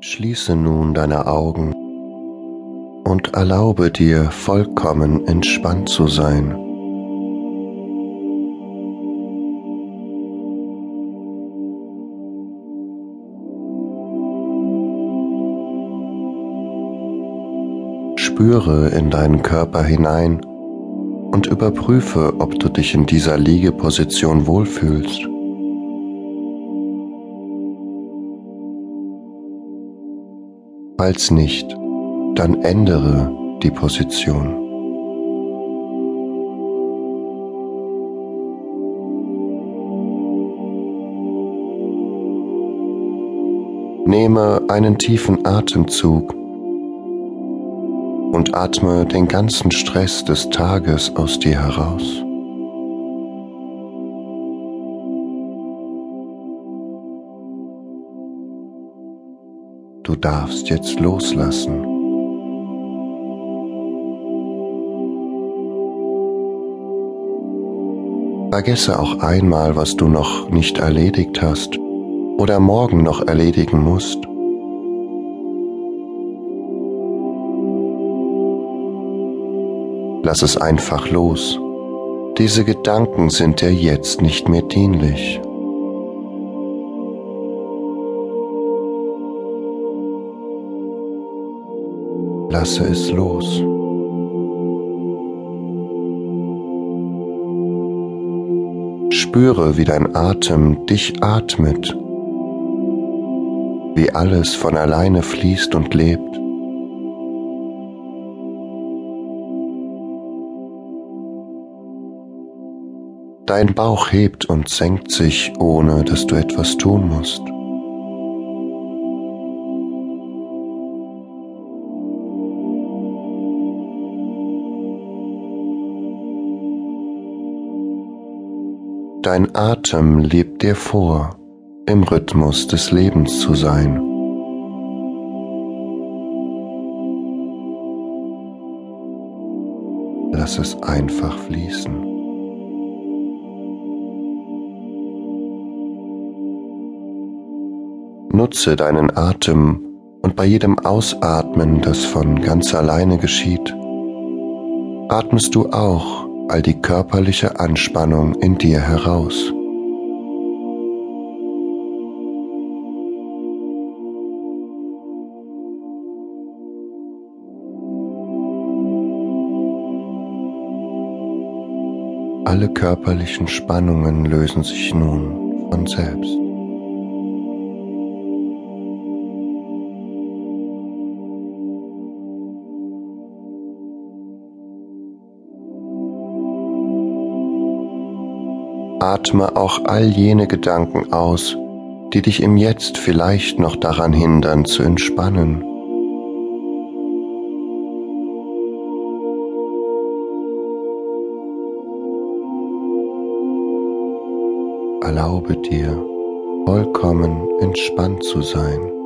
Schließe nun deine Augen und erlaube dir vollkommen entspannt zu sein. Spüre in deinen Körper hinein und überprüfe, ob du dich in dieser Liegeposition wohlfühlst. Falls nicht, dann ändere die Position. Nehme einen tiefen Atemzug und atme den ganzen Stress des Tages aus dir heraus. Du darfst jetzt loslassen. Vergesse auch einmal, was du noch nicht erledigt hast oder morgen noch erledigen musst. Lass es einfach los. Diese Gedanken sind dir jetzt nicht mehr dienlich. Lasse es los. Spüre, wie dein Atem dich atmet, wie alles von alleine fließt und lebt. Dein Bauch hebt und senkt sich, ohne dass du etwas tun musst. Dein Atem lebt dir vor, im Rhythmus des Lebens zu sein. Lass es einfach fließen. Nutze deinen Atem und bei jedem Ausatmen, das von ganz alleine geschieht, atmest du auch all die körperliche Anspannung in dir heraus. Alle körperlichen Spannungen lösen sich nun von selbst. Atme auch all jene Gedanken aus, die dich im Jetzt vielleicht noch daran hindern zu entspannen. Erlaube dir, vollkommen entspannt zu sein.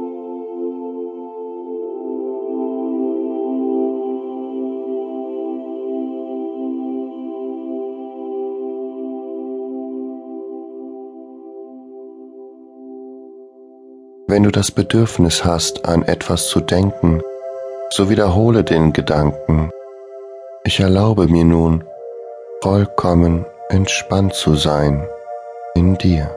Wenn du das Bedürfnis hast, an etwas zu denken, so wiederhole den Gedanken, ich erlaube mir nun, vollkommen entspannt zu sein in dir.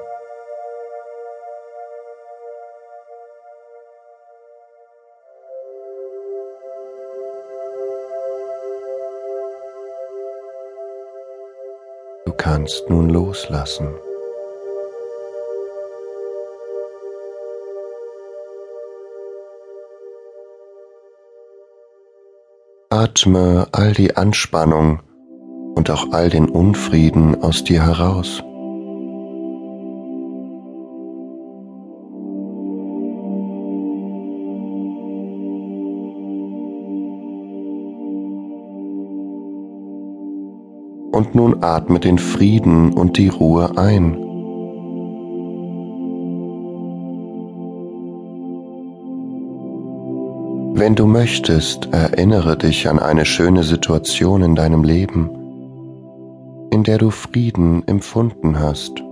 Du kannst nun loslassen. Atme all die Anspannung und auch all den Unfrieden aus dir heraus. Und nun atme den Frieden und die Ruhe ein. Wenn du möchtest, erinnere dich an eine schöne Situation in deinem Leben, in der du Frieden empfunden hast.